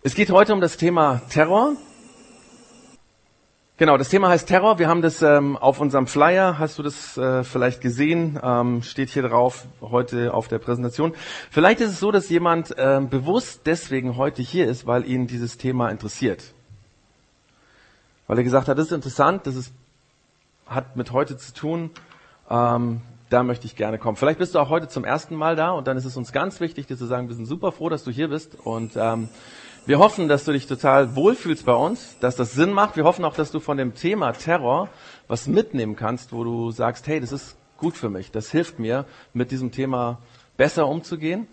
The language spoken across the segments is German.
Es geht heute um das Thema Terror. Genau, das Thema heißt Terror. Wir haben das ähm, auf unserem Flyer, hast du das äh, vielleicht gesehen, ähm, steht hier drauf heute auf der Präsentation. Vielleicht ist es so, dass jemand ähm, bewusst deswegen heute hier ist, weil ihn dieses Thema interessiert. Weil er gesagt hat, das ist interessant, das ist, hat mit heute zu tun, ähm, da möchte ich gerne kommen. Vielleicht bist du auch heute zum ersten Mal da und dann ist es uns ganz wichtig, dir zu sagen, wir sind super froh, dass du hier bist und ähm, wir hoffen, dass du dich total wohlfühlst bei uns, dass das Sinn macht. Wir hoffen auch, dass du von dem Thema Terror was mitnehmen kannst, wo du sagst, hey, das ist gut für mich, das hilft mir, mit diesem Thema besser umzugehen.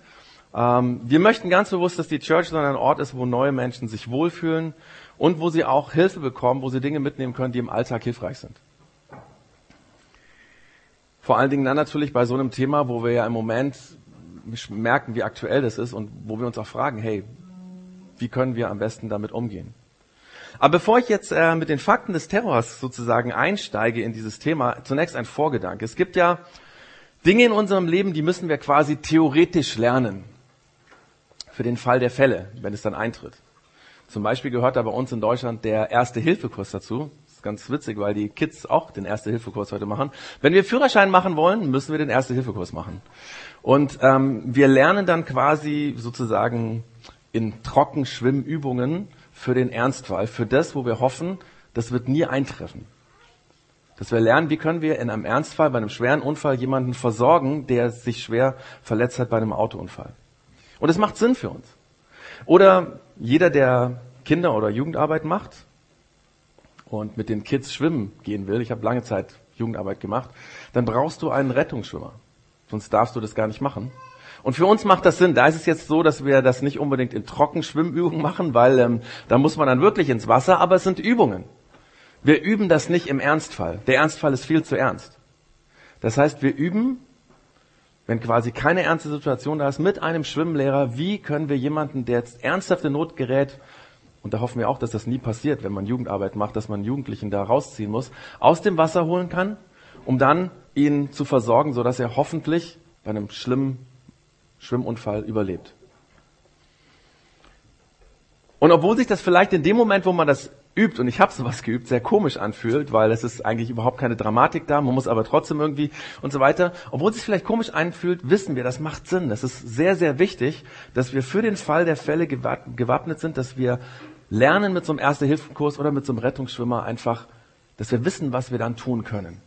Ähm, wir möchten ganz bewusst, dass die Church so ein Ort ist, wo neue Menschen sich wohlfühlen und wo sie auch Hilfe bekommen, wo sie Dinge mitnehmen können, die im Alltag hilfreich sind. Vor allen Dingen dann natürlich bei so einem Thema, wo wir ja im Moment merken, wie aktuell das ist und wo wir uns auch fragen, hey, wie können wir am besten damit umgehen? Aber bevor ich jetzt äh, mit den Fakten des Terrors sozusagen einsteige in dieses Thema, zunächst ein Vorgedanke. Es gibt ja Dinge in unserem Leben, die müssen wir quasi theoretisch lernen. Für den Fall der Fälle, wenn es dann eintritt. Zum Beispiel gehört da bei uns in Deutschland der Erste-Hilfe-Kurs dazu. Das ist ganz witzig, weil die Kids auch den Erste-Hilfe-Kurs heute machen. Wenn wir Führerschein machen wollen, müssen wir den Erste-Hilfe-Kurs machen. Und ähm, wir lernen dann quasi sozusagen in Trockenschwimmübungen für den Ernstfall, für das, wo wir hoffen, das wird nie eintreffen. Dass wir lernen, wie können wir in einem Ernstfall, bei einem schweren Unfall jemanden versorgen, der sich schwer verletzt hat bei einem Autounfall. Und es macht Sinn für uns. Oder jeder, der Kinder- oder Jugendarbeit macht und mit den Kids schwimmen gehen will, ich habe lange Zeit Jugendarbeit gemacht, dann brauchst du einen Rettungsschwimmer. Sonst darfst du das gar nicht machen. Und für uns macht das Sinn. Da ist es jetzt so, dass wir das nicht unbedingt in Trockenschwimmübungen machen, weil ähm, da muss man dann wirklich ins Wasser, aber es sind Übungen. Wir üben das nicht im Ernstfall. Der Ernstfall ist viel zu ernst. Das heißt, wir üben, wenn quasi keine ernste Situation da ist, mit einem Schwimmlehrer, wie können wir jemanden, der jetzt ernsthaft in Not gerät, und da hoffen wir auch, dass das nie passiert, wenn man Jugendarbeit macht, dass man Jugendlichen da rausziehen muss, aus dem Wasser holen kann, um dann ihn zu versorgen, sodass er hoffentlich bei einem schlimmen Schwimmunfall überlebt. Und obwohl sich das vielleicht in dem Moment, wo man das übt, und ich habe sowas geübt, sehr komisch anfühlt, weil es ist eigentlich überhaupt keine Dramatik da, man muss aber trotzdem irgendwie und so weiter. Obwohl es sich vielleicht komisch anfühlt, wissen wir, das macht Sinn. Das ist sehr, sehr wichtig, dass wir für den Fall der Fälle gewappnet sind, dass wir lernen mit so einem Erste-Hilfen-Kurs oder mit so einem Rettungsschwimmer einfach, dass wir wissen, was wir dann tun können.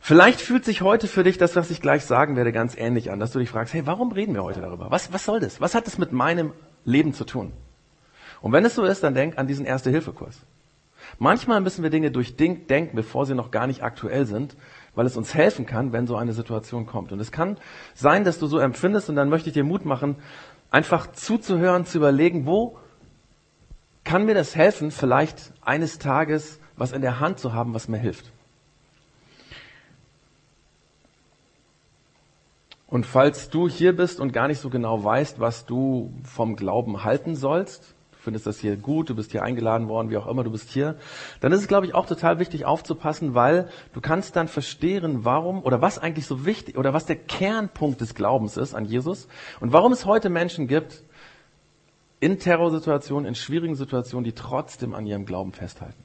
Vielleicht fühlt sich heute für dich das, was ich gleich sagen werde, ganz ähnlich an, dass du dich fragst, hey, warum reden wir heute darüber? Was, was soll das? Was hat das mit meinem Leben zu tun? Und wenn es so ist, dann denk an diesen Erste-Hilfe-Kurs. Manchmal müssen wir Dinge durchdenken, bevor sie noch gar nicht aktuell sind, weil es uns helfen kann, wenn so eine Situation kommt. Und es kann sein, dass du so empfindest und dann möchte ich dir Mut machen, einfach zuzuhören, zu überlegen, wo kann mir das helfen, vielleicht eines Tages was in der Hand zu haben, was mir hilft. Und falls du hier bist und gar nicht so genau weißt, was du vom Glauben halten sollst, du findest das hier gut, du bist hier eingeladen worden, wie auch immer, du bist hier, dann ist es, glaube ich, auch total wichtig aufzupassen, weil du kannst dann verstehen, warum oder was eigentlich so wichtig oder was der Kernpunkt des Glaubens ist an Jesus und warum es heute Menschen gibt, in Terrorsituationen, in schwierigen Situationen, die trotzdem an ihrem Glauben festhalten.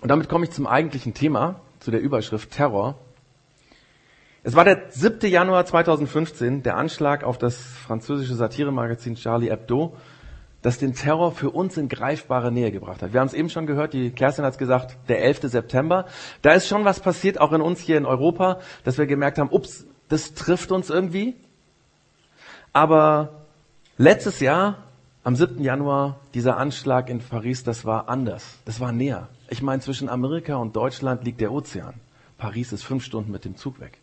Und damit komme ich zum eigentlichen Thema, zu der Überschrift Terror. Es war der 7. Januar 2015, der Anschlag auf das französische Satiremagazin Charlie Hebdo, das den Terror für uns in greifbare Nähe gebracht hat. Wir haben es eben schon gehört, die Kerstin hat es gesagt, der 11. September. Da ist schon was passiert, auch in uns hier in Europa, dass wir gemerkt haben, ups, das trifft uns irgendwie. Aber letztes Jahr, am 7. Januar, dieser Anschlag in Paris, das war anders. Das war näher. Ich meine, zwischen Amerika und Deutschland liegt der Ozean. Paris ist fünf Stunden mit dem Zug weg.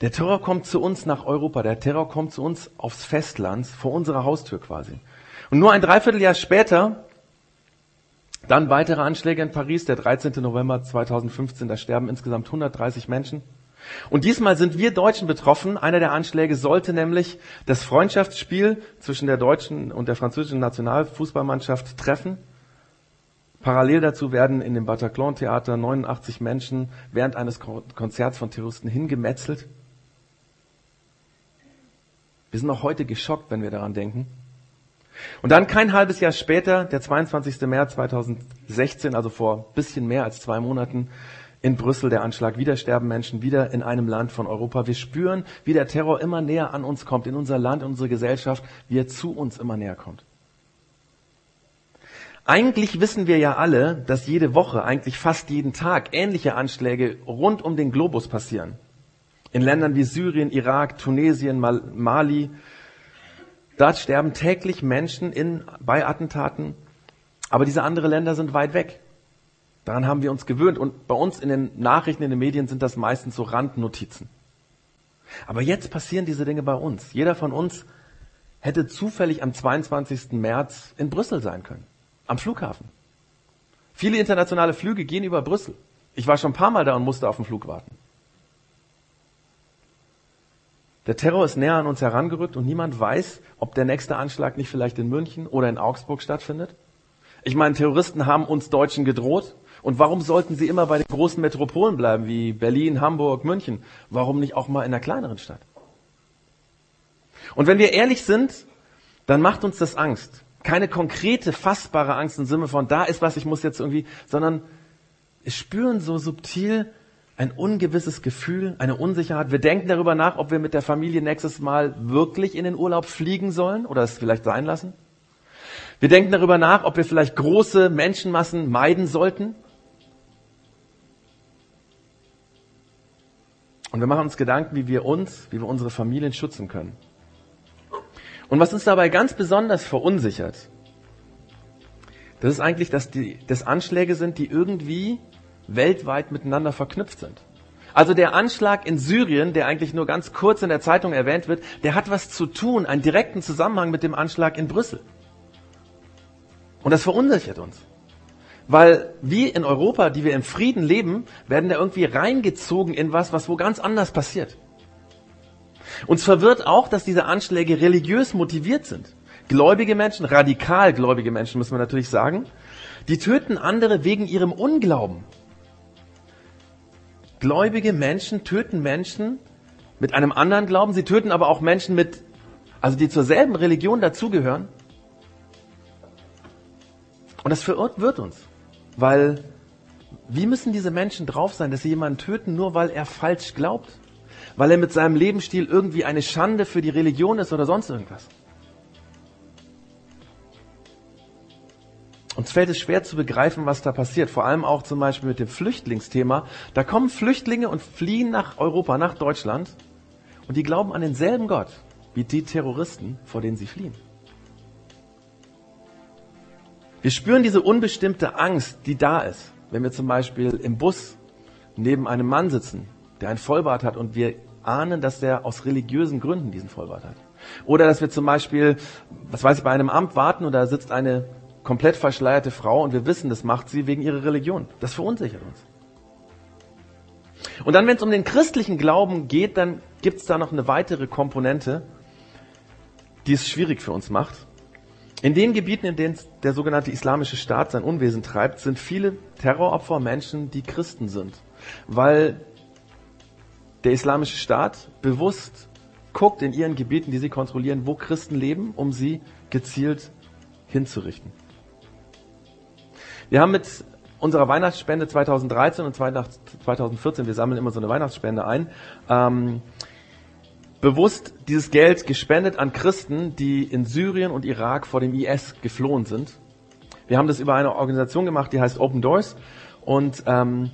Der Terror kommt zu uns nach Europa. Der Terror kommt zu uns aufs Festland, vor unserer Haustür quasi. Und nur ein Dreivierteljahr später, dann weitere Anschläge in Paris, der 13. November 2015, da sterben insgesamt 130 Menschen. Und diesmal sind wir Deutschen betroffen. Einer der Anschläge sollte nämlich das Freundschaftsspiel zwischen der deutschen und der französischen Nationalfußballmannschaft treffen. Parallel dazu werden in dem Bataclan-Theater 89 Menschen während eines Konzerts von Terroristen hingemetzelt. Wir sind auch heute geschockt, wenn wir daran denken. Und dann kein halbes Jahr später, der 22. März 2016, also vor bisschen mehr als zwei Monaten, in Brüssel der Anschlag. Wieder sterben Menschen, wieder in einem Land von Europa. Wir spüren, wie der Terror immer näher an uns kommt, in unser Land, in unsere Gesellschaft, wie er zu uns immer näher kommt. Eigentlich wissen wir ja alle, dass jede Woche, eigentlich fast jeden Tag ähnliche Anschläge rund um den Globus passieren. In Ländern wie Syrien, Irak, Tunesien, Mali. Dort sterben täglich Menschen in, bei Attentaten. Aber diese anderen Länder sind weit weg. Daran haben wir uns gewöhnt. Und bei uns in den Nachrichten, in den Medien sind das meistens so Randnotizen. Aber jetzt passieren diese Dinge bei uns. Jeder von uns hätte zufällig am 22. März in Brüssel sein können am Flughafen. Viele internationale Flüge gehen über Brüssel. Ich war schon ein paar Mal da und musste auf den Flug warten. Der Terror ist näher an uns herangerückt und niemand weiß, ob der nächste Anschlag nicht vielleicht in München oder in Augsburg stattfindet. Ich meine, Terroristen haben uns Deutschen gedroht. Und warum sollten sie immer bei den großen Metropolen bleiben, wie Berlin, Hamburg, München? Warum nicht auch mal in einer kleineren Stadt? Und wenn wir ehrlich sind, dann macht uns das Angst keine konkrete, fassbare Angst im Sinne von, da ist was, ich muss jetzt irgendwie, sondern wir spüren so subtil ein ungewisses Gefühl, eine Unsicherheit. Wir denken darüber nach, ob wir mit der Familie nächstes Mal wirklich in den Urlaub fliegen sollen oder es vielleicht sein lassen. Wir denken darüber nach, ob wir vielleicht große Menschenmassen meiden sollten. Und wir machen uns Gedanken, wie wir uns, wie wir unsere Familien schützen können. Und was uns dabei ganz besonders verunsichert, das ist eigentlich, dass die, das Anschläge sind, die irgendwie weltweit miteinander verknüpft sind. Also der Anschlag in Syrien, der eigentlich nur ganz kurz in der Zeitung erwähnt wird, der hat was zu tun, einen direkten Zusammenhang mit dem Anschlag in Brüssel. Und das verunsichert uns. Weil wir in Europa, die wir im Frieden leben, werden da irgendwie reingezogen in was, was wo ganz anders passiert. Uns verwirrt auch, dass diese Anschläge religiös motiviert sind. Gläubige Menschen, radikal gläubige Menschen, muss man natürlich sagen, die töten andere wegen ihrem Unglauben. Gläubige Menschen töten Menschen mit einem anderen Glauben, sie töten aber auch Menschen mit, also die zur selben Religion dazugehören. Und das verwirrt uns, weil wie müssen diese Menschen drauf sein, dass sie jemanden töten, nur weil er falsch glaubt? Weil er mit seinem Lebensstil irgendwie eine Schande für die Religion ist oder sonst irgendwas. Uns fällt es schwer zu begreifen, was da passiert. Vor allem auch zum Beispiel mit dem Flüchtlingsthema. Da kommen Flüchtlinge und fliehen nach Europa, nach Deutschland. Und die glauben an denselben Gott wie die Terroristen, vor denen sie fliehen. Wir spüren diese unbestimmte Angst, die da ist, wenn wir zum Beispiel im Bus neben einem Mann sitzen, der ein Vollbart hat und wir ahnen, dass der aus religiösen Gründen diesen Vollbart hat. Oder dass wir zum Beispiel, was weiß ich, bei einem Amt warten und da sitzt eine komplett verschleierte Frau und wir wissen, das macht sie wegen ihrer Religion. Das verunsichert uns. Und dann, wenn es um den christlichen Glauben geht, dann gibt es da noch eine weitere Komponente, die es schwierig für uns macht. In den Gebieten, in denen der sogenannte Islamische Staat sein Unwesen treibt, sind viele Terroropfer Menschen, die Christen sind. Weil der Islamische Staat bewusst guckt in ihren Gebieten, die sie kontrollieren, wo Christen leben, um sie gezielt hinzurichten. Wir haben mit unserer Weihnachtsspende 2013 und 2014, wir sammeln immer so eine Weihnachtsspende ein, ähm, bewusst dieses Geld gespendet an Christen, die in Syrien und Irak vor dem IS geflohen sind. Wir haben das über eine Organisation gemacht, die heißt Open Doors und ähm,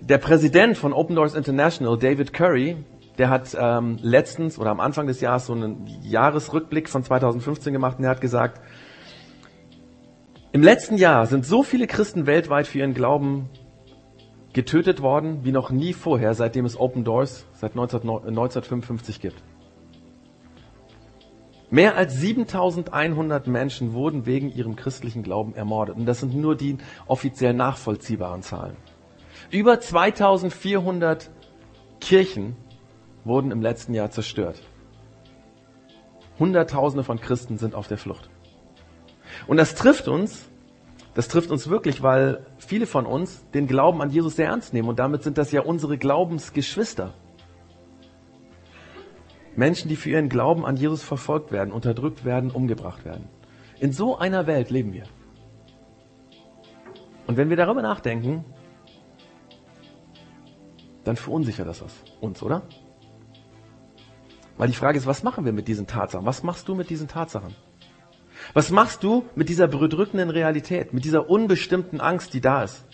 der Präsident von Open Doors International, David Curry, der hat ähm, letztens oder am Anfang des Jahres so einen Jahresrückblick von 2015 gemacht und er hat gesagt, im letzten Jahr sind so viele Christen weltweit für ihren Glauben getötet worden wie noch nie vorher, seitdem es Open Doors seit 19, 1955 gibt. Mehr als 7100 Menschen wurden wegen ihrem christlichen Glauben ermordet. Und das sind nur die offiziell nachvollziehbaren Zahlen. Über 2400 Kirchen wurden im letzten Jahr zerstört. Hunderttausende von Christen sind auf der Flucht. Und das trifft uns, das trifft uns wirklich, weil viele von uns den Glauben an Jesus sehr ernst nehmen und damit sind das ja unsere Glaubensgeschwister. Menschen, die für ihren Glauben an Jesus verfolgt werden, unterdrückt werden, umgebracht werden. In so einer Welt leben wir. Und wenn wir darüber nachdenken, dann verunsichert das uns, oder? Weil die Frage ist, was machen wir mit diesen Tatsachen? Was machst du mit diesen Tatsachen? Was machst du mit dieser bedrückenden Realität, mit dieser unbestimmten Angst, die da ist?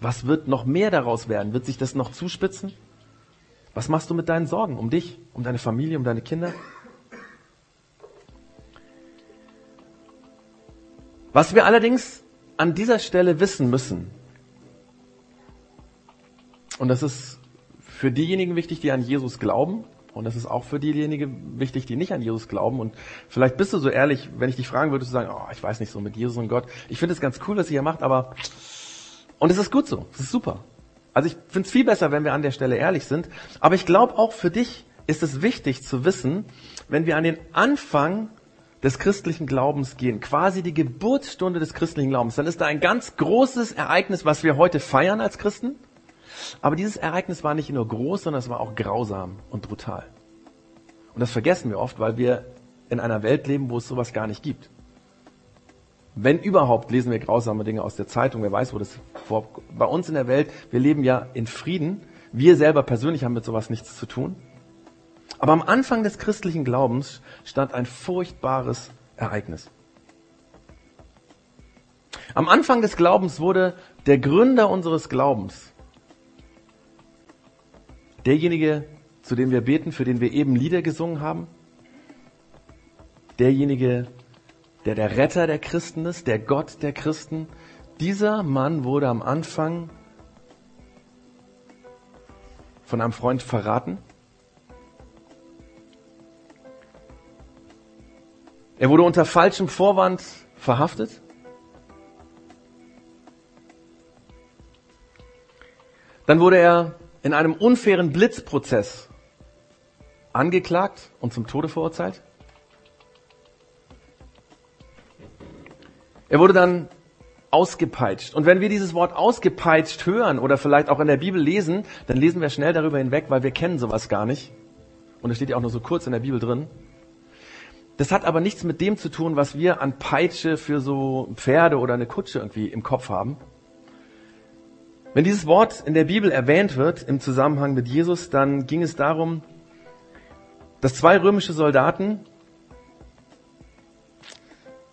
Was wird noch mehr daraus werden? Wird sich das noch zuspitzen? Was machst du mit deinen Sorgen um dich, um deine Familie, um deine Kinder? Was wir allerdings an dieser Stelle wissen müssen, und das ist für diejenigen wichtig, die an Jesus glauben, und das ist auch für diejenigen wichtig, die nicht an Jesus glauben. Und vielleicht bist du so ehrlich, wenn ich dich fragen würde, zu sagen, oh, ich weiß nicht so mit Jesus und Gott. Ich finde es ganz cool, was ihr hier macht, aber und es ist gut so, es ist super. Also ich finde es viel besser, wenn wir an der Stelle ehrlich sind. Aber ich glaube auch für dich ist es wichtig zu wissen, wenn wir an den Anfang des christlichen Glaubens gehen, quasi die Geburtsstunde des christlichen Glaubens, dann ist da ein ganz großes Ereignis, was wir heute feiern als Christen. Aber dieses Ereignis war nicht nur groß, sondern es war auch grausam und brutal. Und das vergessen wir oft, weil wir in einer Welt leben, wo es sowas gar nicht gibt. Wenn überhaupt, lesen wir grausame Dinge aus der Zeitung. Wer weiß, wo das vor. Bei uns in der Welt, wir leben ja in Frieden. Wir selber persönlich haben mit sowas nichts zu tun. Aber am Anfang des christlichen Glaubens stand ein furchtbares Ereignis. Am Anfang des Glaubens wurde der Gründer unseres Glaubens, derjenige, zu dem wir beten, für den wir eben Lieder gesungen haben, derjenige, der der Retter der Christen ist, der Gott der Christen, dieser Mann wurde am Anfang von einem Freund verraten. Er wurde unter falschem Vorwand verhaftet. Dann wurde er in einem unfairen Blitzprozess angeklagt und zum Tode verurteilt. Er wurde dann ausgepeitscht. Und wenn wir dieses Wort ausgepeitscht hören oder vielleicht auch in der Bibel lesen, dann lesen wir schnell darüber hinweg, weil wir kennen sowas gar nicht. Und es steht ja auch nur so kurz in der Bibel drin. Das hat aber nichts mit dem zu tun, was wir an Peitsche für so Pferde oder eine Kutsche irgendwie im Kopf haben. Wenn dieses Wort in der Bibel erwähnt wird im Zusammenhang mit Jesus, dann ging es darum, dass zwei römische Soldaten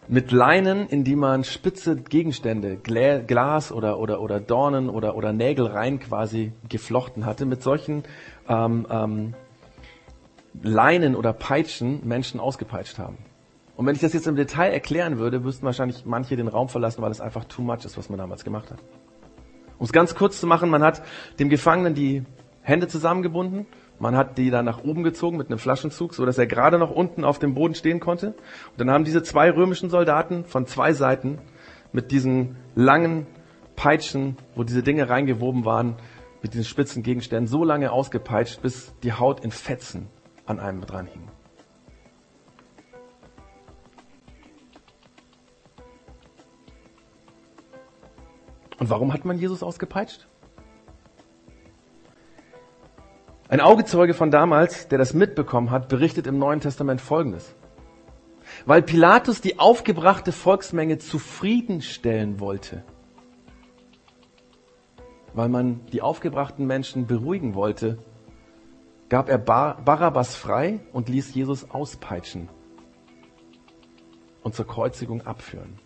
mit Leinen, in die man spitze Gegenstände, Glas oder, oder, oder Dornen oder, oder Nägel rein quasi geflochten hatte, mit solchen ähm, ähm, Leinen oder Peitschen Menschen ausgepeitscht haben. Und wenn ich das jetzt im Detail erklären würde, müssten wahrscheinlich manche den Raum verlassen, weil es einfach too much ist, was man damals gemacht hat. Um es ganz kurz zu machen, man hat dem Gefangenen die Hände zusammengebunden, man hat die dann nach oben gezogen mit einem Flaschenzug, so dass er gerade noch unten auf dem Boden stehen konnte. Und dann haben diese zwei römischen Soldaten von zwei Seiten mit diesen langen Peitschen, wo diese Dinge reingewoben waren, mit diesen spitzen Gegenständen so lange ausgepeitscht, bis die Haut in Fetzen an einem dran hing. Und warum hat man Jesus ausgepeitscht? Ein Augezeuge von damals, der das mitbekommen hat, berichtet im Neuen Testament Folgendes. Weil Pilatus die aufgebrachte Volksmenge zufriedenstellen wollte, weil man die aufgebrachten Menschen beruhigen wollte, gab er Barabbas frei und ließ Jesus auspeitschen und zur Kreuzigung abführen.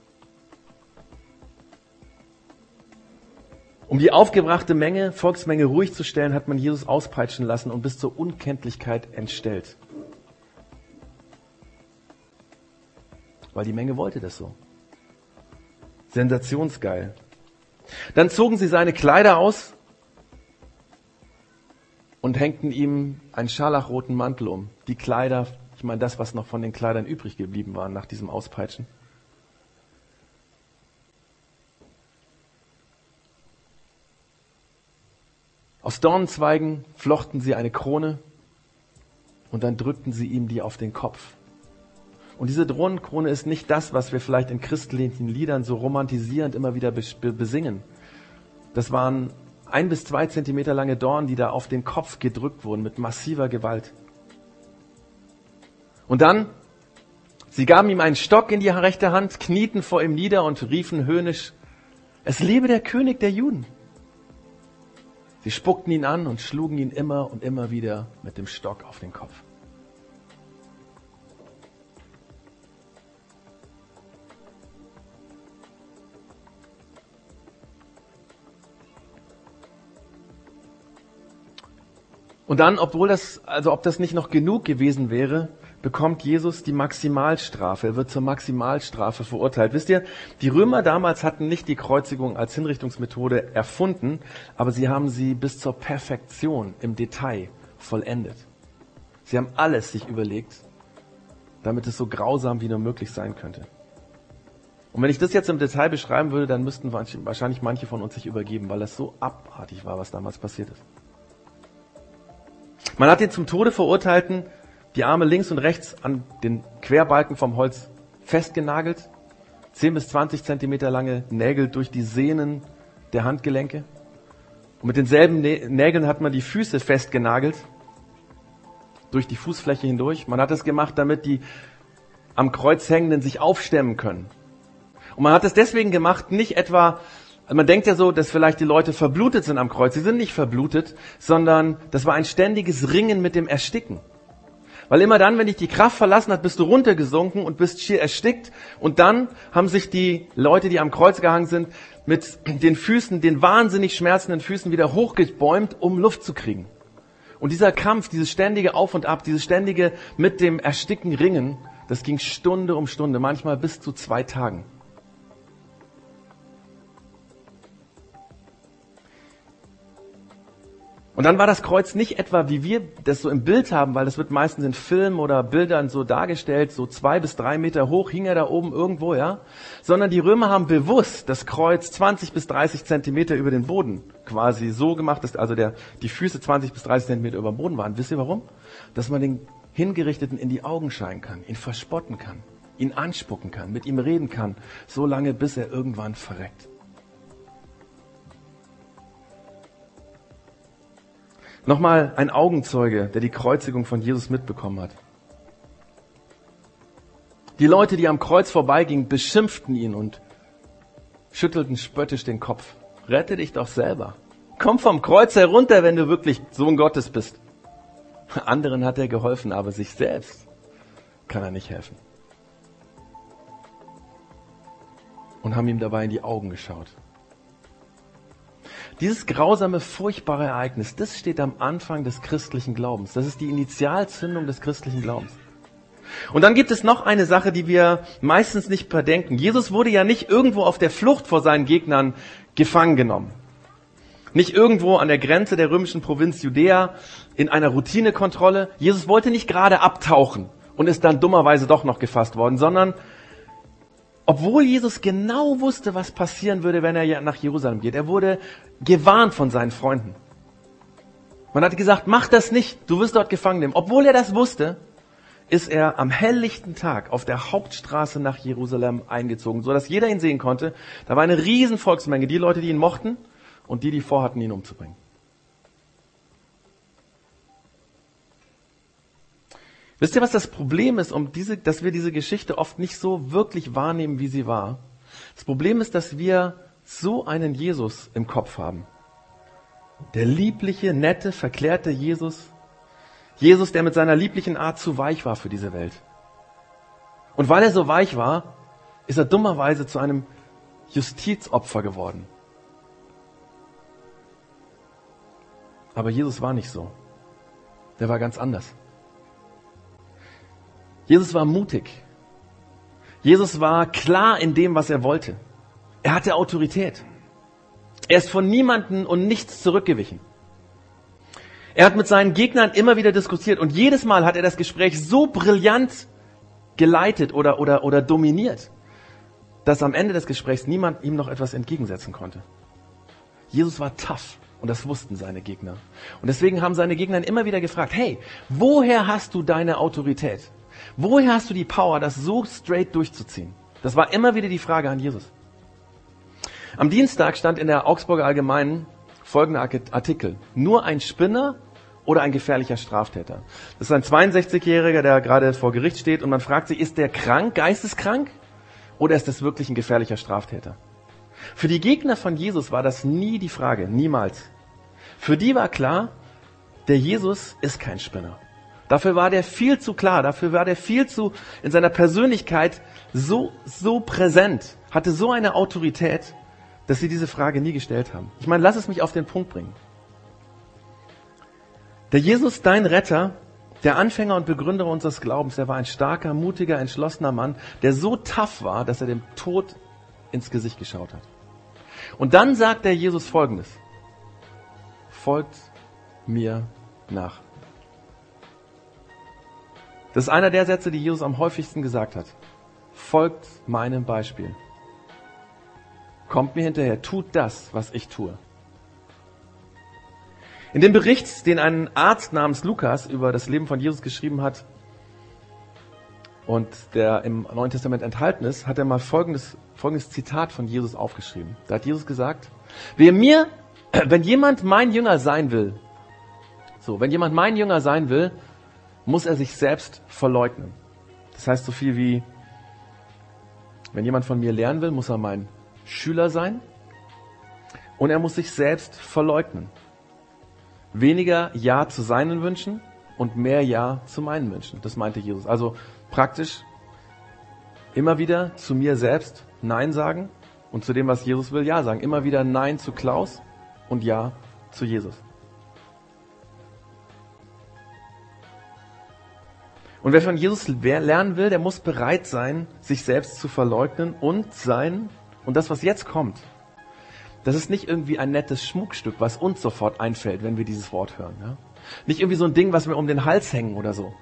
Um die aufgebrachte Menge, Volksmenge ruhig zu stellen, hat man Jesus auspeitschen lassen und bis zur Unkenntlichkeit entstellt. Weil die Menge wollte das so. Sensationsgeil. Dann zogen sie seine Kleider aus und hängten ihm einen scharlachroten Mantel um. Die Kleider, ich meine das, was noch von den Kleidern übrig geblieben war nach diesem Auspeitschen. Aus Dornenzweigen flochten sie eine Krone und dann drückten sie ihm die auf den Kopf. Und diese Drohnenkrone ist nicht das, was wir vielleicht in christlichen Liedern so romantisierend immer wieder besingen. Das waren ein bis zwei Zentimeter lange Dornen, die da auf den Kopf gedrückt wurden mit massiver Gewalt. Und dann, sie gaben ihm einen Stock in die rechte Hand, knieten vor ihm nieder und riefen höhnisch, es lebe der König der Juden. Sie spuckten ihn an und schlugen ihn immer und immer wieder mit dem Stock auf den Kopf. Und dann, obwohl das, also ob das nicht noch genug gewesen wäre, bekommt Jesus die Maximalstrafe. Er wird zur Maximalstrafe verurteilt. Wisst ihr, die Römer damals hatten nicht die Kreuzigung als Hinrichtungsmethode erfunden, aber sie haben sie bis zur Perfektion im Detail vollendet. Sie haben alles sich überlegt, damit es so grausam wie nur möglich sein könnte. Und wenn ich das jetzt im Detail beschreiben würde, dann müssten wahrscheinlich manche von uns sich übergeben, weil das so abartig war, was damals passiert ist. Man hat den zum Tode verurteilten, die Arme links und rechts an den Querbalken vom Holz festgenagelt, 10 bis 20 Zentimeter lange Nägel durch die Sehnen der Handgelenke. Und mit denselben Nägeln hat man die Füße festgenagelt, durch die Fußfläche hindurch. Man hat es gemacht, damit die am Kreuz hängenden sich aufstemmen können. Und man hat es deswegen gemacht, nicht etwa, also man denkt ja so, dass vielleicht die Leute verblutet sind am Kreuz. Sie sind nicht verblutet, sondern das war ein ständiges Ringen mit dem Ersticken. Weil immer dann, wenn dich die Kraft verlassen hat, bist du runtergesunken und bist schier erstickt. Und dann haben sich die Leute, die am Kreuz gehangen sind, mit den Füßen, den wahnsinnig schmerzenden Füßen wieder hochgebäumt, um Luft zu kriegen. Und dieser Kampf, dieses ständige Auf und Ab, dieses ständige mit dem Ersticken ringen, das ging Stunde um Stunde, manchmal bis zu zwei Tagen. Und dann war das Kreuz nicht etwa, wie wir das so im Bild haben, weil das wird meistens in Filmen oder Bildern so dargestellt, so zwei bis drei Meter hoch hing er da oben irgendwo, ja. Sondern die Römer haben bewusst das Kreuz 20 bis 30 Zentimeter über den Boden quasi so gemacht, dass also der, die Füße 20 bis 30 Zentimeter über dem Boden waren. Wisst ihr warum? Dass man den Hingerichteten in die Augen scheinen kann, ihn verspotten kann, ihn anspucken kann, mit ihm reden kann, so lange bis er irgendwann verreckt. Nochmal ein Augenzeuge, der die Kreuzigung von Jesus mitbekommen hat. Die Leute, die am Kreuz vorbeigingen, beschimpften ihn und schüttelten spöttisch den Kopf. Rette dich doch selber. Komm vom Kreuz herunter, wenn du wirklich Sohn Gottes bist. Anderen hat er geholfen, aber sich selbst kann er nicht helfen. Und haben ihm dabei in die Augen geschaut. Dieses grausame, furchtbare Ereignis, das steht am Anfang des christlichen Glaubens. Das ist die Initialzündung des christlichen Glaubens. Und dann gibt es noch eine Sache, die wir meistens nicht bedenken. Jesus wurde ja nicht irgendwo auf der Flucht vor seinen Gegnern gefangen genommen. Nicht irgendwo an der Grenze der römischen Provinz Judäa in einer Routinekontrolle. Jesus wollte nicht gerade abtauchen und ist dann dummerweise doch noch gefasst worden, sondern obwohl Jesus genau wusste, was passieren würde, wenn er nach Jerusalem geht. Er wurde gewarnt von seinen Freunden. Man hat gesagt, mach das nicht, du wirst dort gefangen nehmen. Obwohl er das wusste, ist er am helllichten Tag auf der Hauptstraße nach Jerusalem eingezogen, so dass jeder ihn sehen konnte. Da war eine riesen Volksmenge, die Leute, die ihn mochten und die, die vorhatten, ihn umzubringen. Wisst ihr, was das Problem ist, um diese, dass wir diese Geschichte oft nicht so wirklich wahrnehmen, wie sie war? Das Problem ist, dass wir so einen Jesus im Kopf haben. Der liebliche, nette, verklärte Jesus. Jesus, der mit seiner lieblichen Art zu weich war für diese Welt. Und weil er so weich war, ist er dummerweise zu einem Justizopfer geworden. Aber Jesus war nicht so. Der war ganz anders. Jesus war mutig. Jesus war klar in dem, was er wollte. Er hatte Autorität. Er ist von niemanden und nichts zurückgewichen. Er hat mit seinen Gegnern immer wieder diskutiert und jedes Mal hat er das Gespräch so brillant geleitet oder, oder, oder dominiert, dass am Ende des Gesprächs niemand ihm noch etwas entgegensetzen konnte. Jesus war tough und das wussten seine Gegner. Und deswegen haben seine Gegner immer wieder gefragt, hey, woher hast du deine Autorität? Woher hast du die Power, das so straight durchzuziehen? Das war immer wieder die Frage an Jesus. Am Dienstag stand in der Augsburger Allgemeinen folgender Artikel. Nur ein Spinner oder ein gefährlicher Straftäter. Das ist ein 62-Jähriger, der gerade vor Gericht steht und man fragt sich, ist der krank, geisteskrank oder ist das wirklich ein gefährlicher Straftäter? Für die Gegner von Jesus war das nie die Frage, niemals. Für die war klar, der Jesus ist kein Spinner. Dafür war der viel zu klar, dafür war der viel zu in seiner Persönlichkeit so, so präsent, hatte so eine Autorität, dass sie diese Frage nie gestellt haben. Ich meine, lass es mich auf den Punkt bringen. Der Jesus, dein Retter, der Anfänger und Begründer unseres Glaubens, er war ein starker, mutiger, entschlossener Mann, der so tough war, dass er dem Tod ins Gesicht geschaut hat. Und dann sagt der Jesus Folgendes. Folgt mir nach. Das ist einer der Sätze, die Jesus am häufigsten gesagt hat. Folgt meinem Beispiel. Kommt mir hinterher, tut das, was ich tue. In dem Bericht, den ein Arzt namens Lukas über das Leben von Jesus geschrieben hat und der im Neuen Testament enthalten ist, hat er mal folgendes, folgendes Zitat von Jesus aufgeschrieben. Da hat Jesus gesagt, wer mir, wenn jemand mein Jünger sein will, so, wenn jemand mein Jünger sein will, muss er sich selbst verleugnen. Das heißt so viel wie, wenn jemand von mir lernen will, muss er mein Schüler sein und er muss sich selbst verleugnen. Weniger Ja zu seinen Wünschen und mehr Ja zu meinen Wünschen. Das meinte Jesus. Also praktisch immer wieder zu mir selbst Nein sagen und zu dem, was Jesus will, Ja sagen. Immer wieder Nein zu Klaus und Ja zu Jesus. Und wer von Jesus lernen will, der muss bereit sein, sich selbst zu verleugnen und sein, und das, was jetzt kommt, das ist nicht irgendwie ein nettes Schmuckstück, was uns sofort einfällt, wenn wir dieses Wort hören. Ja? Nicht irgendwie so ein Ding, was wir um den Hals hängen oder so.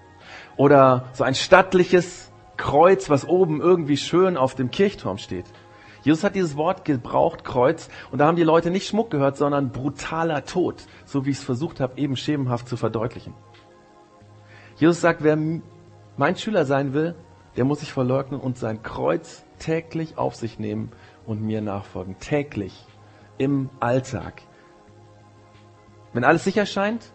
Oder so ein stattliches Kreuz, was oben irgendwie schön auf dem Kirchturm steht. Jesus hat dieses Wort gebraucht, Kreuz, und da haben die Leute nicht Schmuck gehört, sondern brutaler Tod, so wie ich es versucht habe, eben schemenhaft zu verdeutlichen. Jesus sagt, wer mein Schüler sein will, der muss sich verleugnen und sein Kreuz täglich auf sich nehmen und mir nachfolgen. Täglich. Im Alltag. Wenn alles sicher scheint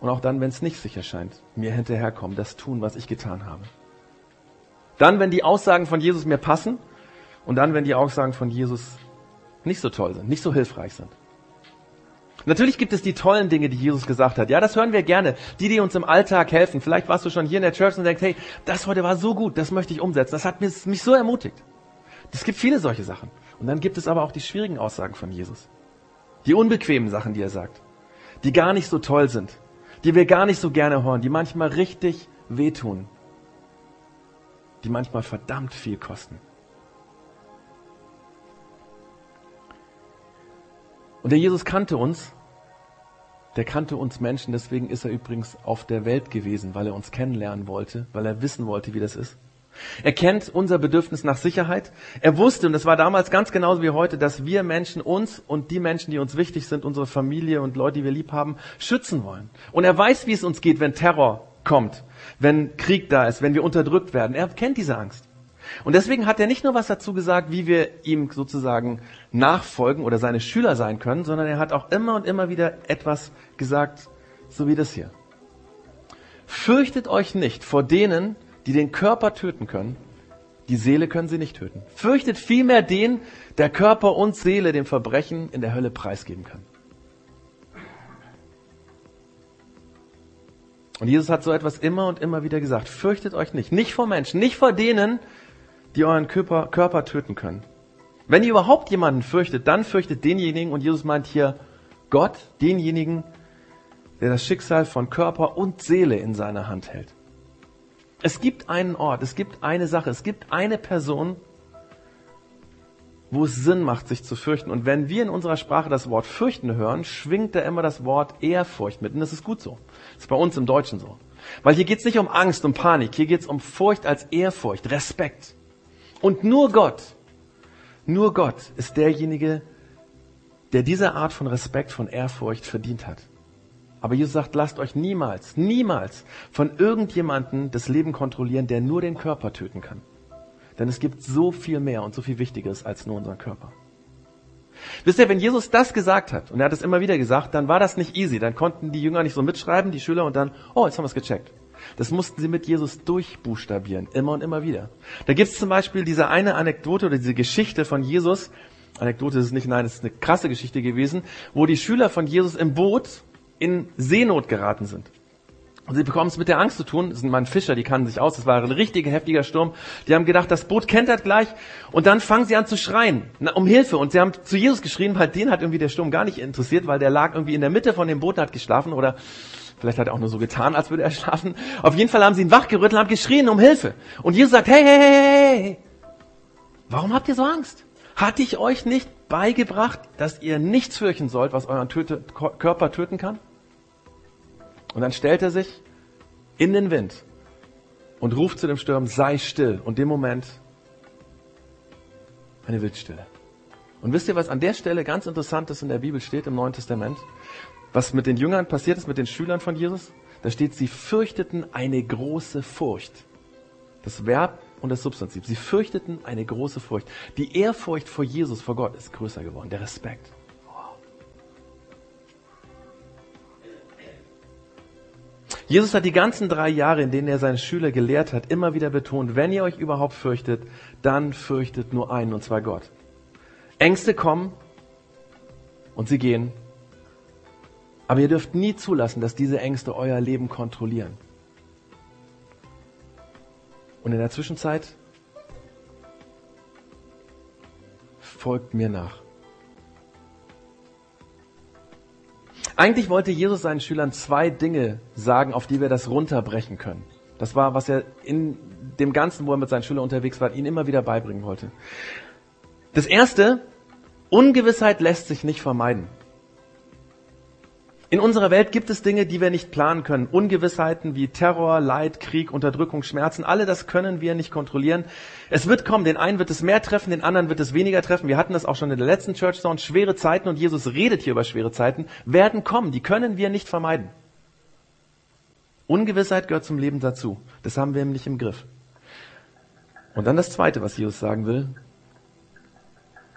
und auch dann, wenn es nicht sicher scheint, mir hinterherkommen, das tun, was ich getan habe. Dann, wenn die Aussagen von Jesus mir passen und dann, wenn die Aussagen von Jesus nicht so toll sind, nicht so hilfreich sind. Natürlich gibt es die tollen Dinge, die Jesus gesagt hat. Ja, das hören wir gerne. Die, die uns im Alltag helfen. Vielleicht warst du schon hier in der Church und denkst, hey, das heute war so gut, das möchte ich umsetzen. Das hat mich so ermutigt. Es gibt viele solche Sachen. Und dann gibt es aber auch die schwierigen Aussagen von Jesus. Die unbequemen Sachen, die er sagt. Die gar nicht so toll sind. Die wir gar nicht so gerne hören. Die manchmal richtig wehtun. Die manchmal verdammt viel kosten. Und der Jesus kannte uns, der kannte uns Menschen, deswegen ist er übrigens auf der Welt gewesen, weil er uns kennenlernen wollte, weil er wissen wollte, wie das ist. Er kennt unser Bedürfnis nach Sicherheit. Er wusste, und das war damals ganz genauso wie heute, dass wir Menschen uns und die Menschen, die uns wichtig sind, unsere Familie und Leute, die wir lieb haben, schützen wollen. Und er weiß, wie es uns geht, wenn Terror kommt, wenn Krieg da ist, wenn wir unterdrückt werden. Er kennt diese Angst. Und deswegen hat er nicht nur was dazu gesagt, wie wir ihm sozusagen nachfolgen oder seine Schüler sein können, sondern er hat auch immer und immer wieder etwas gesagt, so wie das hier. Fürchtet euch nicht vor denen, die den Körper töten können, die Seele können sie nicht töten. Fürchtet vielmehr den, der Körper und Seele dem Verbrechen in der Hölle preisgeben kann. Und Jesus hat so etwas immer und immer wieder gesagt. Fürchtet euch nicht. Nicht vor Menschen, nicht vor denen, die euren Körper, Körper töten können. Wenn ihr überhaupt jemanden fürchtet, dann fürchtet denjenigen, und Jesus meint hier Gott, denjenigen, der das Schicksal von Körper und Seele in seiner Hand hält. Es gibt einen Ort, es gibt eine Sache, es gibt eine Person, wo es Sinn macht, sich zu fürchten. Und wenn wir in unserer Sprache das Wort fürchten hören, schwingt da immer das Wort Ehrfurcht mit. Und das ist gut so. Das ist bei uns im Deutschen so. Weil hier geht es nicht um Angst, um Panik, hier geht es um Furcht als Ehrfurcht, Respekt. Und nur Gott, nur Gott ist derjenige, der diese Art von Respekt, von Ehrfurcht verdient hat. Aber Jesus sagt, lasst euch niemals, niemals von irgendjemanden das Leben kontrollieren, der nur den Körper töten kann. Denn es gibt so viel mehr und so viel Wichtiges als nur unseren Körper. Wisst ihr, wenn Jesus das gesagt hat, und er hat es immer wieder gesagt, dann war das nicht easy. Dann konnten die Jünger nicht so mitschreiben, die Schüler, und dann, oh, jetzt haben wir es gecheckt. Das mussten sie mit Jesus durchbuchstabieren, immer und immer wieder. Da gibt es zum Beispiel diese eine Anekdote oder diese Geschichte von Jesus. Anekdote ist es nicht, nein, es ist eine krasse Geschichte gewesen, wo die Schüler von Jesus im Boot in Seenot geraten sind. Und sie bekommen es mit der Angst zu tun. Das sind mal Fischer, die kannten sich aus. Das war ein richtiger heftiger Sturm. Die haben gedacht, das Boot kentert gleich. Und dann fangen sie an zu schreien um Hilfe. Und sie haben zu Jesus geschrien, weil den hat irgendwie der Sturm gar nicht interessiert, weil der lag irgendwie in der Mitte von dem Boot, hat geschlafen oder vielleicht hat er auch nur so getan, als würde er schlafen. Auf jeden Fall haben sie ihn wachgerüttelt und haben geschrien um Hilfe. Und Jesus sagt, hey, hey, hey, hey, warum habt ihr so Angst? Hatte ich euch nicht beigebracht, dass ihr nichts fürchten sollt, was euren Töte, Körper töten kann? Und dann stellt er sich in den Wind und ruft zu dem Sturm, sei still. Und dem Moment eine Wildstille. Und wisst ihr, was an der Stelle ganz Interessantes in der Bibel steht im Neuen Testament? Was mit den Jüngern passiert ist, mit den Schülern von Jesus? Da steht, sie fürchteten eine große Furcht. Das Verb und das Substantiv. Sie fürchteten eine große Furcht. Die Ehrfurcht vor Jesus, vor Gott ist größer geworden. Der Respekt. Jesus hat die ganzen drei Jahre, in denen er seine Schüler gelehrt hat, immer wieder betont, wenn ihr euch überhaupt fürchtet, dann fürchtet nur einen, und zwar Gott. Ängste kommen und sie gehen. Aber ihr dürft nie zulassen, dass diese Ängste euer Leben kontrollieren. Und in der Zwischenzeit folgt mir nach. Eigentlich wollte Jesus seinen Schülern zwei Dinge sagen, auf die wir das runterbrechen können. Das war, was er in dem Ganzen, wo er mit seinen Schülern unterwegs war, ihnen immer wieder beibringen wollte. Das erste, Ungewissheit lässt sich nicht vermeiden. In unserer Welt gibt es Dinge, die wir nicht planen können. Ungewissheiten wie Terror, Leid, Krieg, Unterdrückung, Schmerzen, alle das können wir nicht kontrollieren. Es wird kommen, den einen wird es mehr treffen, den anderen wird es weniger treffen. Wir hatten das auch schon in der letzten Church Zone. Schwere Zeiten, und Jesus redet hier über schwere Zeiten, werden kommen. Die können wir nicht vermeiden. Ungewissheit gehört zum Leben dazu. Das haben wir nämlich im Griff. Und dann das Zweite, was Jesus sagen will.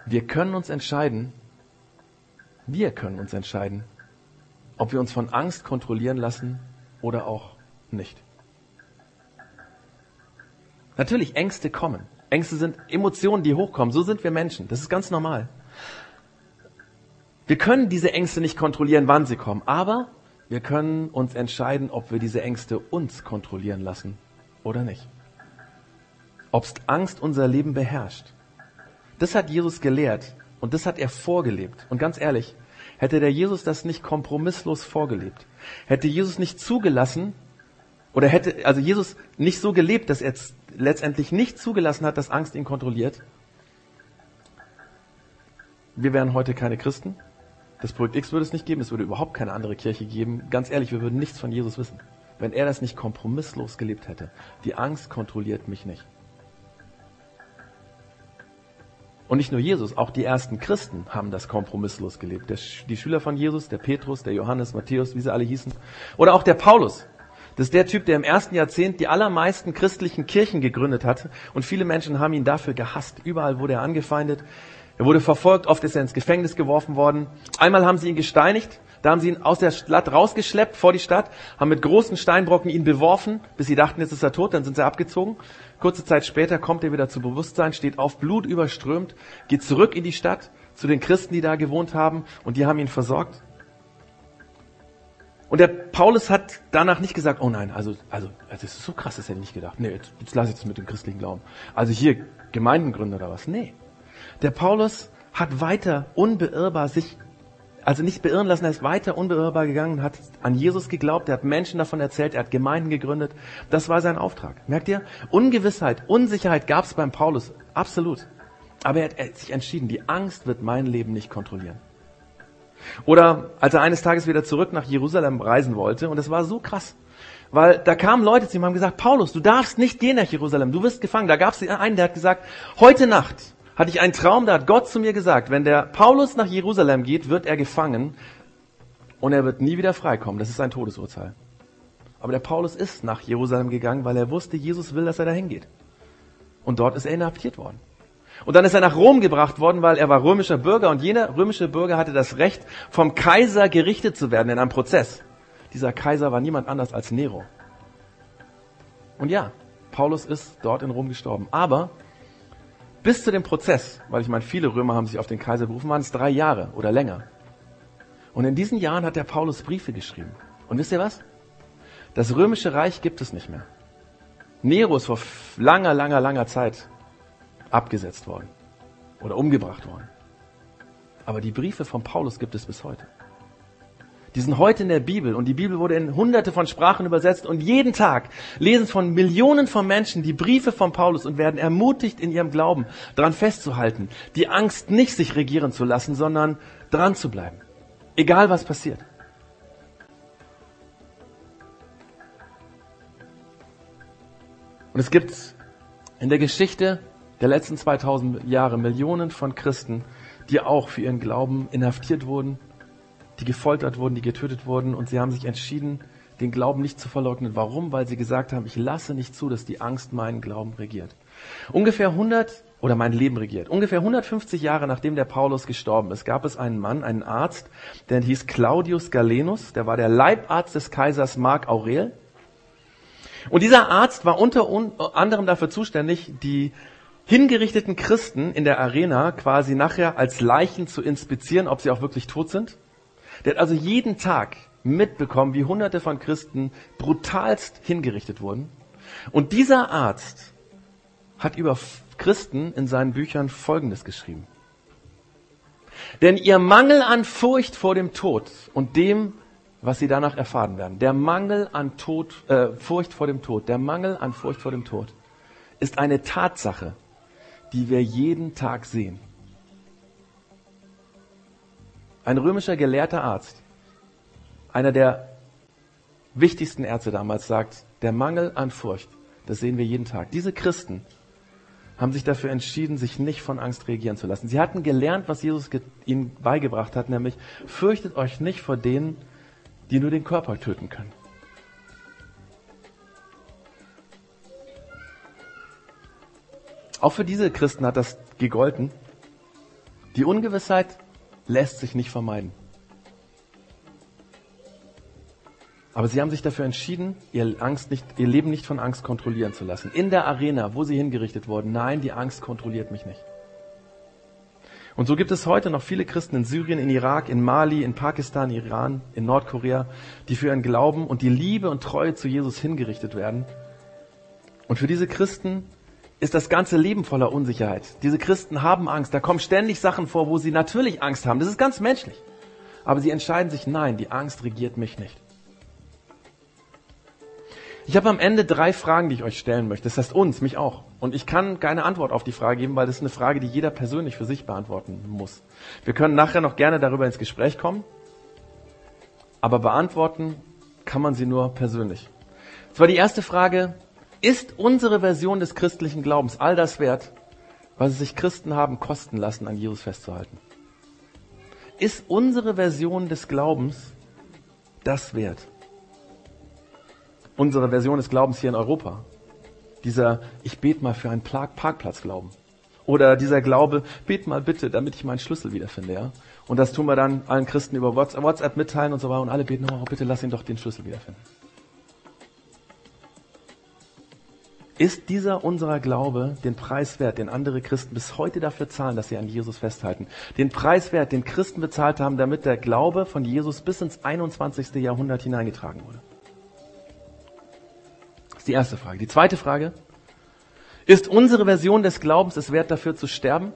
Wir können uns entscheiden, wir können uns entscheiden, ob wir uns von Angst kontrollieren lassen oder auch nicht. Natürlich, Ängste kommen. Ängste sind Emotionen, die hochkommen. So sind wir Menschen. Das ist ganz normal. Wir können diese Ängste nicht kontrollieren, wann sie kommen, aber wir können uns entscheiden, ob wir diese Ängste uns kontrollieren lassen oder nicht. Ob Angst unser Leben beherrscht. Das hat Jesus gelehrt und das hat er vorgelebt. Und ganz ehrlich, hätte der Jesus das nicht kompromisslos vorgelebt, hätte Jesus nicht zugelassen, oder hätte also Jesus nicht so gelebt, dass er letztendlich nicht zugelassen hat, dass Angst ihn kontrolliert, wir wären heute keine Christen. Das Projekt X würde es nicht geben, es würde überhaupt keine andere Kirche geben. Ganz ehrlich, wir würden nichts von Jesus wissen, wenn er das nicht kompromisslos gelebt hätte. Die Angst kontrolliert mich nicht. Und nicht nur Jesus, auch die ersten Christen haben das kompromisslos gelebt. Der, die Schüler von Jesus, der Petrus, der Johannes, Matthäus, wie sie alle hießen. Oder auch der Paulus. Das ist der Typ, der im ersten Jahrzehnt die allermeisten christlichen Kirchen gegründet hat. Und viele Menschen haben ihn dafür gehasst. Überall wurde er angefeindet. Er wurde verfolgt, oft ist er ins Gefängnis geworfen worden. Einmal haben sie ihn gesteinigt, da haben sie ihn aus der Stadt rausgeschleppt vor die Stadt, haben mit großen Steinbrocken ihn beworfen, bis sie dachten, jetzt ist er tot, dann sind sie abgezogen. Kurze Zeit später kommt er wieder zu Bewusstsein, steht auf, Blut überströmt, geht zurück in die Stadt zu den Christen, die da gewohnt haben und die haben ihn versorgt. Und der Paulus hat danach nicht gesagt, oh nein, also, also, das ist so krass, das hätte ich nicht gedacht. Nee, jetzt, jetzt lasse ich das mit dem christlichen Glauben. Also hier Gemeindengründer oder was? Nee. Der Paulus hat weiter unbeirrbar sich, also nicht beirren lassen, er ist weiter unbeirrbar gegangen, hat an Jesus geglaubt, er hat Menschen davon erzählt, er hat Gemeinden gegründet. Das war sein Auftrag. Merkt ihr? Ungewissheit, Unsicherheit gab es beim Paulus, absolut. Aber er hat sich entschieden, die Angst wird mein Leben nicht kontrollieren. Oder als er eines Tages wieder zurück nach Jerusalem reisen wollte, und das war so krass, weil da kamen Leute zu ihm und haben gesagt, Paulus, du darfst nicht gehen nach Jerusalem, du wirst gefangen. Da gab es einen, der hat gesagt, heute Nacht hatte ich einen Traum, da hat Gott zu mir gesagt, wenn der Paulus nach Jerusalem geht, wird er gefangen und er wird nie wieder freikommen. Das ist ein Todesurteil. Aber der Paulus ist nach Jerusalem gegangen, weil er wusste, Jesus will, dass er dahin geht. Und dort ist er inhaftiert worden. Und dann ist er nach Rom gebracht worden, weil er war römischer Bürger und jener römische Bürger hatte das Recht, vom Kaiser gerichtet zu werden in einem Prozess. Dieser Kaiser war niemand anders als Nero. Und ja, Paulus ist dort in Rom gestorben. Aber bis zu dem Prozess, weil ich meine, viele Römer haben sich auf den Kaiser berufen, waren es drei Jahre oder länger. Und in diesen Jahren hat der Paulus Briefe geschrieben. Und wisst ihr was? Das römische Reich gibt es nicht mehr. Nero ist vor langer, langer, langer Zeit abgesetzt worden oder umgebracht worden. Aber die Briefe von Paulus gibt es bis heute. Die sind heute in der Bibel und die Bibel wurde in hunderte von Sprachen übersetzt und jeden Tag lesen von Millionen von Menschen die Briefe von Paulus und werden ermutigt in ihrem Glauben daran festzuhalten, die Angst nicht sich regieren zu lassen, sondern dran zu bleiben. Egal was passiert. Und es gibt in der Geschichte der letzten 2000 Jahre Millionen von Christen, die auch für ihren Glauben inhaftiert wurden, die gefoltert wurden, die getötet wurden und sie haben sich entschieden, den Glauben nicht zu verleugnen. Warum? Weil sie gesagt haben, ich lasse nicht zu, dass die Angst meinen Glauben regiert. Ungefähr 100 oder mein Leben regiert. Ungefähr 150 Jahre nachdem der Paulus gestorben ist, gab es einen Mann, einen Arzt, der hieß Claudius Galenus, der war der Leibarzt des Kaisers Mark Aurel. Und dieser Arzt war unter anderem dafür zuständig, die hingerichteten Christen in der Arena quasi nachher als Leichen zu inspizieren, ob sie auch wirklich tot sind. Der hat also jeden Tag mitbekommen, wie hunderte von Christen brutalst hingerichtet wurden. Und dieser Arzt hat über Christen in seinen Büchern Folgendes geschrieben. Denn ihr Mangel an Furcht vor dem Tod und dem, was sie danach erfahren werden, der Mangel an Tod, äh, Furcht vor dem Tod, der Mangel an Furcht vor dem Tod, ist eine Tatsache, die wir jeden Tag sehen. Ein römischer gelehrter Arzt, einer der wichtigsten Ärzte damals, sagt, der Mangel an Furcht, das sehen wir jeden Tag. Diese Christen haben sich dafür entschieden, sich nicht von Angst regieren zu lassen. Sie hatten gelernt, was Jesus ihnen beigebracht hat, nämlich fürchtet euch nicht vor denen, die nur den Körper töten können. Auch für diese Christen hat das gegolten. Die Ungewissheit lässt sich nicht vermeiden. Aber sie haben sich dafür entschieden, ihr, Angst nicht, ihr Leben nicht von Angst kontrollieren zu lassen. In der Arena, wo sie hingerichtet wurden, nein, die Angst kontrolliert mich nicht. Und so gibt es heute noch viele Christen in Syrien, in Irak, in Mali, in Pakistan, Iran, in Nordkorea, die für ihren Glauben und die Liebe und Treue zu Jesus hingerichtet werden. Und für diese Christen ist das ganze Leben voller Unsicherheit. Diese Christen haben Angst. Da kommen ständig Sachen vor, wo sie natürlich Angst haben. Das ist ganz menschlich. Aber sie entscheiden sich, nein, die Angst regiert mich nicht. Ich habe am Ende drei Fragen, die ich euch stellen möchte. Das heißt uns, mich auch. Und ich kann keine Antwort auf die Frage geben, weil das ist eine Frage, die jeder persönlich für sich beantworten muss. Wir können nachher noch gerne darüber ins Gespräch kommen, aber beantworten kann man sie nur persönlich. Das war die erste Frage. Ist unsere Version des christlichen Glaubens all das wert, was sich Christen haben kosten lassen, an Jesus festzuhalten? Ist unsere Version des Glaubens das wert? unsere Version des Glaubens hier in Europa. Dieser, ich bete mal für einen Parkplatz Glauben. Oder dieser Glaube, bet mal bitte, damit ich meinen Schlüssel wiederfinde, ja. Und das tun wir dann allen Christen über WhatsApp mitteilen und so weiter und alle beten, oh, bitte lass ihn doch den Schlüssel wiederfinden. Ist dieser unserer Glaube den Preis wert, den andere Christen bis heute dafür zahlen, dass sie an Jesus festhalten? Den Preis wert, den Christen bezahlt haben, damit der Glaube von Jesus bis ins 21. Jahrhundert hineingetragen wurde? ist die erste Frage. Die zweite Frage. Ist unsere Version des Glaubens es wert, dafür zu sterben?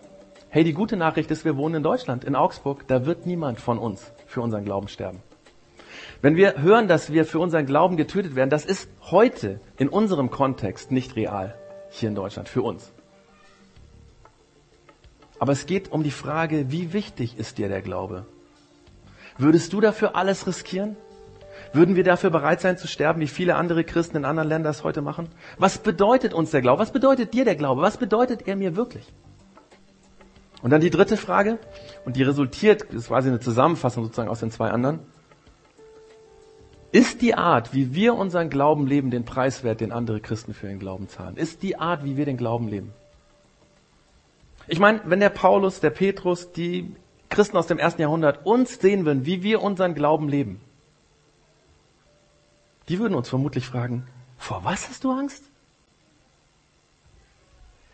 Hey, die gute Nachricht ist, wir wohnen in Deutschland, in Augsburg. Da wird niemand von uns für unseren Glauben sterben. Wenn wir hören, dass wir für unseren Glauben getötet werden, das ist heute in unserem Kontext nicht real hier in Deutschland, für uns. Aber es geht um die Frage, wie wichtig ist dir der Glaube? Würdest du dafür alles riskieren? Würden wir dafür bereit sein zu sterben, wie viele andere Christen in anderen Ländern das heute machen? Was bedeutet uns der Glaube? Was bedeutet dir der Glaube? Was bedeutet er mir wirklich? Und dann die dritte Frage, und die resultiert, das ist quasi eine Zusammenfassung sozusagen aus den zwei anderen. Ist die Art, wie wir unseren Glauben leben, den Preiswert, den andere Christen für ihren Glauben zahlen? Ist die Art, wie wir den Glauben leben? Ich meine, wenn der Paulus, der Petrus, die Christen aus dem ersten Jahrhundert uns sehen würden, wie wir unseren Glauben leben, die würden uns vermutlich fragen, vor was hast du Angst?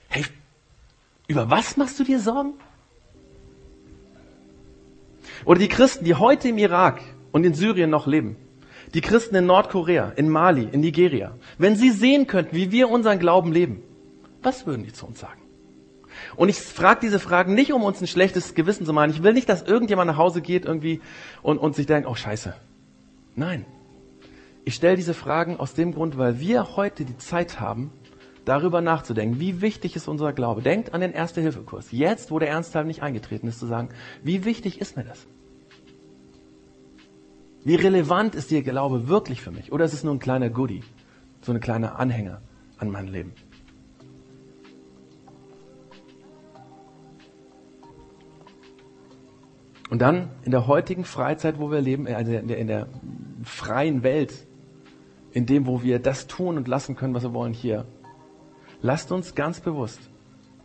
Hey, über was machst du dir Sorgen? Oder die Christen, die heute im Irak und in Syrien noch leben, die Christen in Nordkorea, in Mali, in Nigeria, wenn sie sehen könnten, wie wir unseren Glauben leben, was würden die zu uns sagen? Und ich frage diese Fragen nicht, um uns ein schlechtes Gewissen zu machen. Ich will nicht, dass irgendjemand nach Hause geht irgendwie und, und sich denkt, oh scheiße. Nein. Ich stelle diese Fragen aus dem Grund, weil wir heute die Zeit haben, darüber nachzudenken, wie wichtig ist unser Glaube. Denkt an den Erste-Hilfe-Kurs. Jetzt, wo der Ernstteil nicht eingetreten ist, zu sagen, wie wichtig ist mir das? Wie relevant ist Ihr Glaube wirklich für mich? Oder ist es nur ein kleiner Goodie? So ein kleiner Anhänger an mein Leben? Und dann in der heutigen Freizeit, wo wir leben, also in der, in der freien Welt, in dem, wo wir das tun und lassen können, was wir wollen hier, lasst uns ganz bewusst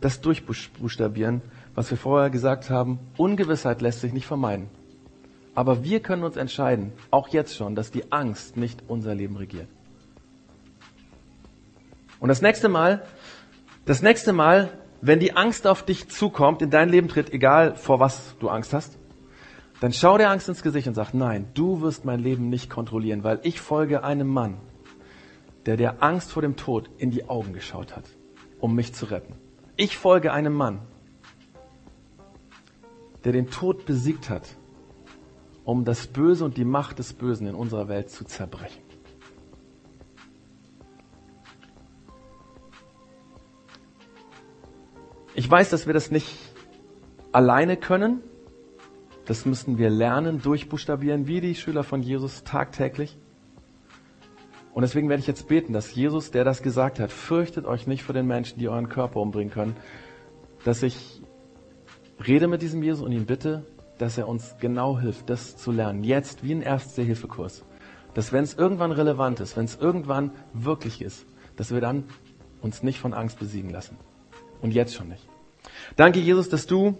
das durchbuchstabieren, was wir vorher gesagt haben. Ungewissheit lässt sich nicht vermeiden. Aber wir können uns entscheiden, auch jetzt schon, dass die Angst nicht unser Leben regiert. Und das nächste Mal, das nächste Mal, wenn die Angst auf dich zukommt, in dein Leben tritt, egal vor was du Angst hast, dann schau der Angst ins Gesicht und sag, nein, du wirst mein Leben nicht kontrollieren, weil ich folge einem Mann, der der Angst vor dem Tod in die Augen geschaut hat, um mich zu retten. Ich folge einem Mann, der den Tod besiegt hat um das Böse und die Macht des Bösen in unserer Welt zu zerbrechen. Ich weiß, dass wir das nicht alleine können. Das müssen wir lernen, durchbuchstabieren, wie die Schüler von Jesus tagtäglich. Und deswegen werde ich jetzt beten, dass Jesus, der das gesagt hat, fürchtet euch nicht vor den Menschen, die euren Körper umbringen können, dass ich rede mit diesem Jesus und ihn bitte, dass er uns genau hilft, das zu lernen. Jetzt wie ein Erste-Hilfe-Kurs. Dass wenn es irgendwann relevant ist, wenn es irgendwann wirklich ist, dass wir dann uns nicht von Angst besiegen lassen. Und jetzt schon nicht. Danke, Jesus, dass du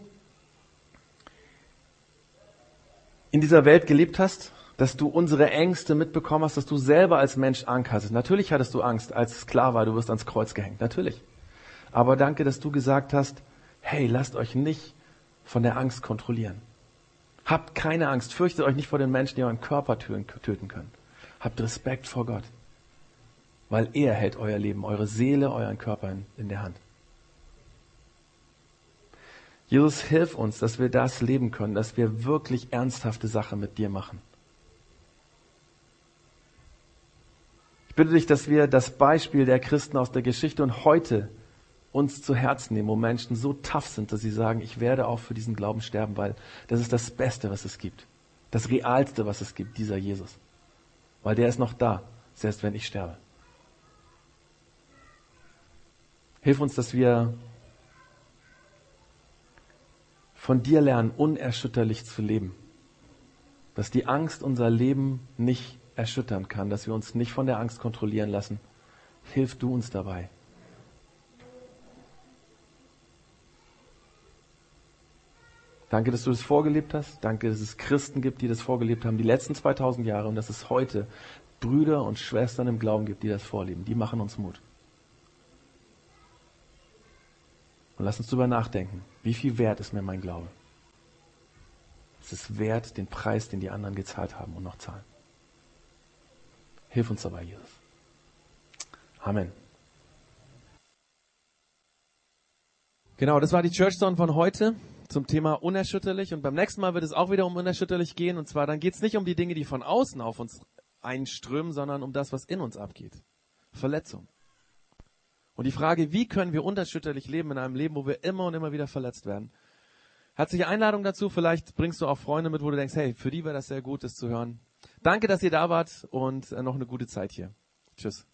in dieser Welt gelebt hast, dass du unsere Ängste mitbekommen hast, dass du selber als Mensch Angst hattest. Natürlich hattest du Angst als Sklave, du wirst ans Kreuz gehängt. Natürlich. Aber danke, dass du gesagt hast, hey, lasst euch nicht von der Angst kontrollieren. Habt keine Angst, fürchtet euch nicht vor den Menschen, die euren Körper töten können. Habt Respekt vor Gott, weil er hält euer Leben, eure Seele, euren Körper in, in der Hand. Jesus, hilf uns, dass wir das leben können, dass wir wirklich ernsthafte Sachen mit dir machen. Ich bitte dich, dass wir das Beispiel der Christen aus der Geschichte und heute uns zu Herzen nehmen, wo Menschen so tough sind, dass sie sagen, ich werde auch für diesen Glauben sterben, weil das ist das Beste, was es gibt. Das Realste, was es gibt, dieser Jesus. Weil der ist noch da, selbst wenn ich sterbe. Hilf uns, dass wir von dir lernen, unerschütterlich zu leben. Dass die Angst unser Leben nicht erschüttern kann, dass wir uns nicht von der Angst kontrollieren lassen. Hilf du uns dabei. Danke, dass du das vorgelebt hast. Danke, dass es Christen gibt, die das vorgelebt haben, die letzten 2000 Jahre und dass es heute Brüder und Schwestern im Glauben gibt, die das vorleben. Die machen uns Mut. Und lass uns darüber nachdenken. Wie viel wert ist mir mein Glaube? Es ist wert, den Preis, den die anderen gezahlt haben und noch zahlen. Hilf uns dabei, Jesus. Amen. Genau, das war die Church Zone von heute zum Thema unerschütterlich. Und beim nächsten Mal wird es auch wieder um unerschütterlich gehen. Und zwar, dann geht es nicht um die Dinge, die von außen auf uns einströmen, sondern um das, was in uns abgeht. Verletzung. Und die Frage, wie können wir unerschütterlich leben in einem Leben, wo wir immer und immer wieder verletzt werden? Herzliche Einladung dazu. Vielleicht bringst du auch Freunde mit, wo du denkst, hey, für die wäre das sehr gut, das zu hören. Danke, dass ihr da wart und äh, noch eine gute Zeit hier. Tschüss.